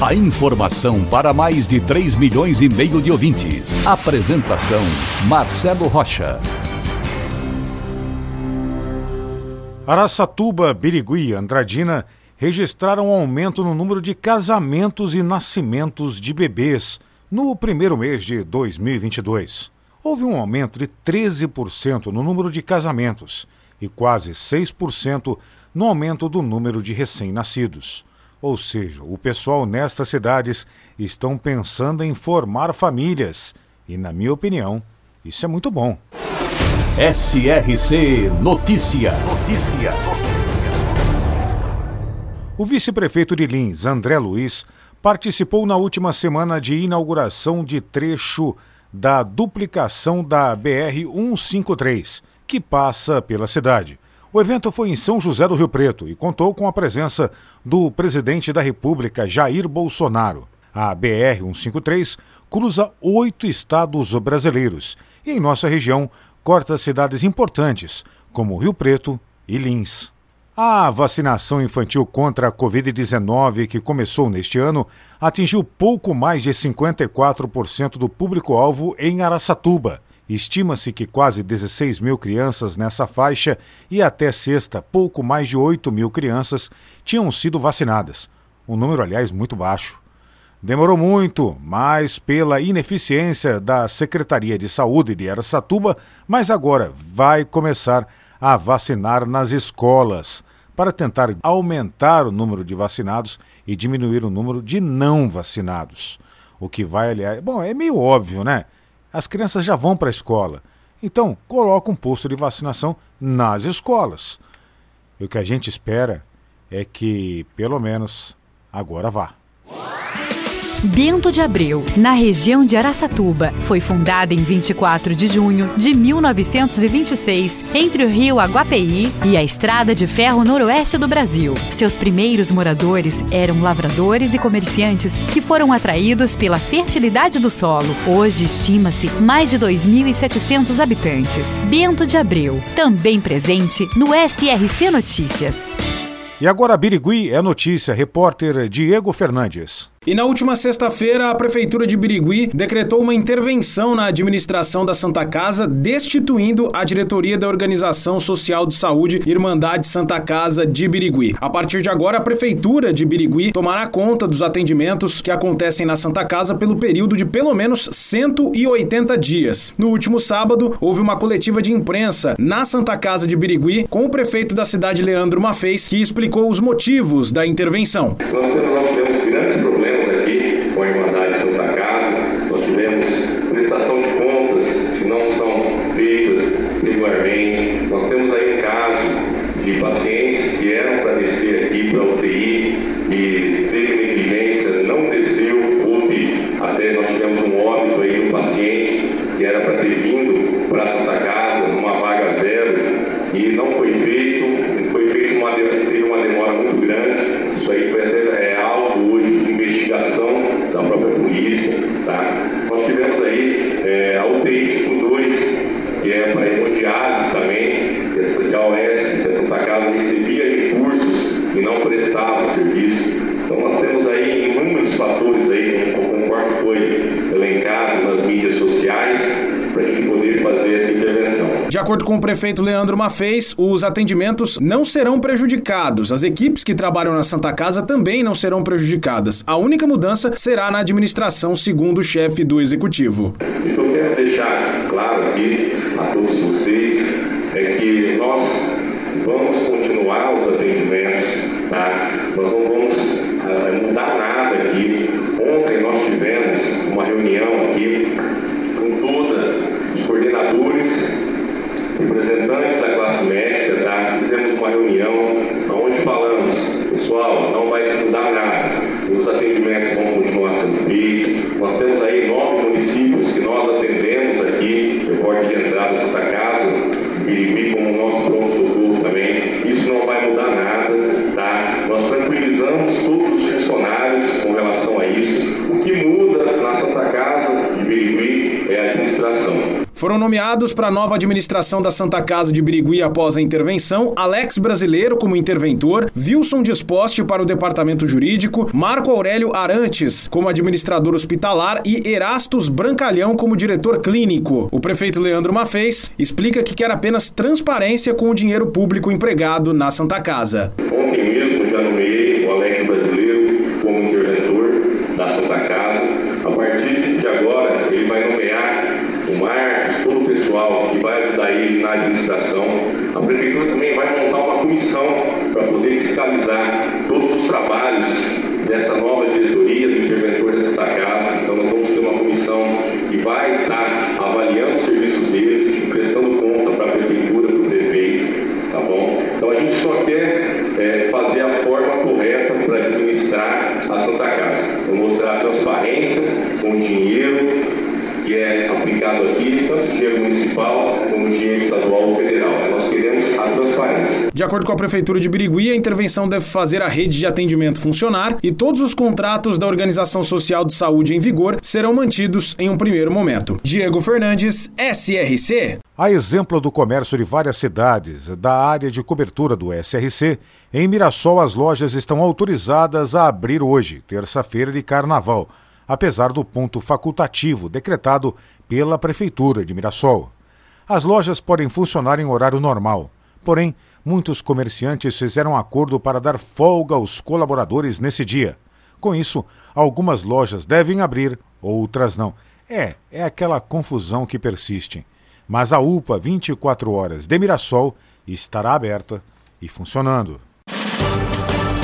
A informação para mais de 3 milhões e meio de ouvintes. Apresentação Marcelo Rocha. Araçatuba, Birigui e Andradina registraram um aumento no número de casamentos e nascimentos de bebês no primeiro mês de 2022 houve um aumento de 13% no número de casamentos e quase 6% no aumento do número de recém-nascidos. Ou seja, o pessoal nestas cidades estão pensando em formar famílias. E, na minha opinião, isso é muito bom. SRC Notícia. Notícia. O vice-prefeito de Lins, André Luiz, participou na última semana de inauguração de trecho da duplicação da BR-153, que passa pela cidade. O evento foi em São José do Rio Preto e contou com a presença do presidente da República, Jair Bolsonaro. A BR-153 cruza oito estados brasileiros e, em nossa região, corta cidades importantes, como Rio Preto e Lins. A vacinação infantil contra a Covid-19, que começou neste ano, atingiu pouco mais de 54% do público-alvo em Araçatuba. Estima-se que quase 16 mil crianças nessa faixa e até sexta, pouco mais de 8 mil crianças tinham sido vacinadas. Um número, aliás, muito baixo. Demorou muito, mas pela ineficiência da Secretaria de Saúde de Araçatuba, mas agora vai começar a vacinar nas escolas, para tentar aumentar o número de vacinados e diminuir o número de não vacinados. O que vai, aliás. Bom, é meio óbvio, né? As crianças já vão para a escola. Então, coloca um posto de vacinação nas escolas. E o que a gente espera é que, pelo menos, agora vá. Bento de Abreu, na região de Araçatuba. Foi fundada em 24 de junho de 1926, entre o rio Aguapeí e a Estrada de Ferro Noroeste do Brasil. Seus primeiros moradores eram lavradores e comerciantes que foram atraídos pela fertilidade do solo. Hoje estima-se mais de 2.700 habitantes. Bento de Abreu, também presente no SRC Notícias. E agora Birigui é notícia, repórter Diego Fernandes. E na última sexta-feira, a Prefeitura de Birigui decretou uma intervenção na administração da Santa Casa, destituindo a diretoria da Organização Social de Saúde Irmandade Santa Casa de Birigui. A partir de agora, a Prefeitura de Birigui tomará conta dos atendimentos que acontecem na Santa Casa pelo período de pelo menos 180 dias. No último sábado, houve uma coletiva de imprensa na Santa Casa de Birigui com o prefeito da cidade, Leandro Mafez, que explicou os motivos da intervenção. Nós grandes problemas com a Irmandade Santa Casa. Nós tivemos prestação de contas, se não são feitas regularmente. Nós temos aí um caso de pacientes acordo com o prefeito Leandro Mafez, os atendimentos não serão prejudicados. As equipes que trabalham na Santa Casa também não serão prejudicadas. A única mudança será na administração, segundo o chefe do executivo. Eu quero deixar claro aqui a todos vocês é que nós vamos continuar os atendimentos, tá? Foram nomeados para a nova administração da Santa Casa de Birigui após a intervenção Alex Brasileiro como interventor, Wilson Disposte para o departamento jurídico, Marco Aurélio Arantes como administrador hospitalar e Erastus Brancalhão como diretor clínico. O prefeito Leandro Mafez explica que quer apenas transparência com o dinheiro público empregado na Santa Casa. Ontem mesmo já nomeei na administração. A prefeitura também vai montar uma comissão para poder fiscalizar todos os trabalhos dessa nova diretoria do interventor Santa Casa. Então, nós vamos ter uma comissão que vai estar avaliando os serviços deles, prestando conta para a prefeitura, para o prefeito, tá bom? Então, a gente só quer é, fazer a forma correta para administrar a Santa Casa. Vou mostrar a transparência com o dinheiro que é aplicado aqui, tanto dinheiro municipal como dinheiro estadual ou federal. Nós queremos a transparência. De acordo com a Prefeitura de Birigui, a intervenção deve fazer a rede de atendimento funcionar e todos os contratos da Organização Social de Saúde em vigor serão mantidos em um primeiro momento. Diego Fernandes, SRC. A exemplo do comércio de várias cidades da área de cobertura do SRC, em Mirassol as lojas estão autorizadas a abrir hoje, terça-feira de carnaval apesar do ponto facultativo decretado pela Prefeitura de Mirassol. As lojas podem funcionar em horário normal, porém, muitos comerciantes fizeram acordo para dar folga aos colaboradores nesse dia. Com isso, algumas lojas devem abrir, outras não. É, é aquela confusão que persiste. Mas a UPA 24 horas de Mirassol estará aberta e funcionando.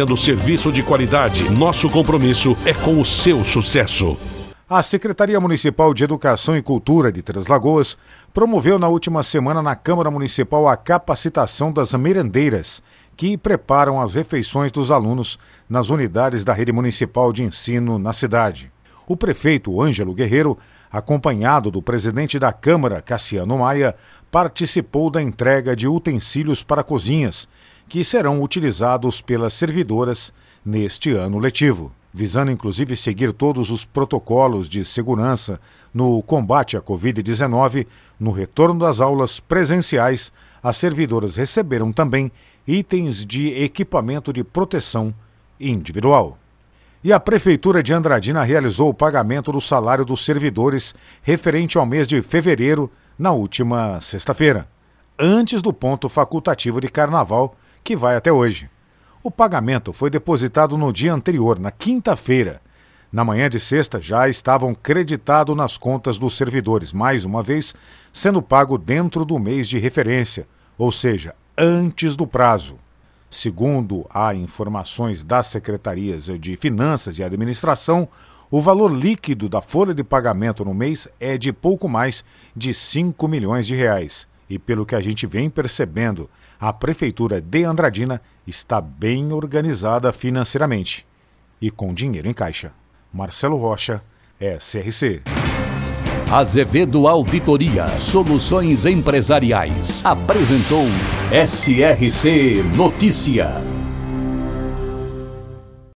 oferecendo serviço de qualidade. Nosso compromisso é com o seu sucesso. A Secretaria Municipal de Educação e Cultura de Três Lagoas promoveu na última semana na Câmara Municipal a capacitação das merendeiras, que preparam as refeições dos alunos nas unidades da rede municipal de ensino na cidade. O prefeito Ângelo Guerreiro, acompanhado do presidente da Câmara, Cassiano Maia, participou da entrega de utensílios para cozinhas que serão utilizados pelas servidoras neste ano letivo, visando inclusive seguir todos os protocolos de segurança no combate à Covid-19. No retorno das aulas presenciais, as servidoras receberam também itens de equipamento de proteção individual. E a Prefeitura de Andradina realizou o pagamento do salário dos servidores referente ao mês de fevereiro na última sexta-feira, antes do ponto facultativo de carnaval que vai até hoje. O pagamento foi depositado no dia anterior, na quinta-feira. Na manhã de sexta já estavam creditados nas contas dos servidores, mais uma vez sendo pago dentro do mês de referência, ou seja, antes do prazo. Segundo há informações das secretarias de Finanças e Administração, o valor líquido da folha de pagamento no mês é de pouco mais de 5 milhões de reais. E pelo que a gente vem percebendo a Prefeitura de Andradina está bem organizada financeiramente e com dinheiro em caixa. Marcelo Rocha, SRC. Azevedo Auditoria Soluções Empresariais apresentou SRC Notícia.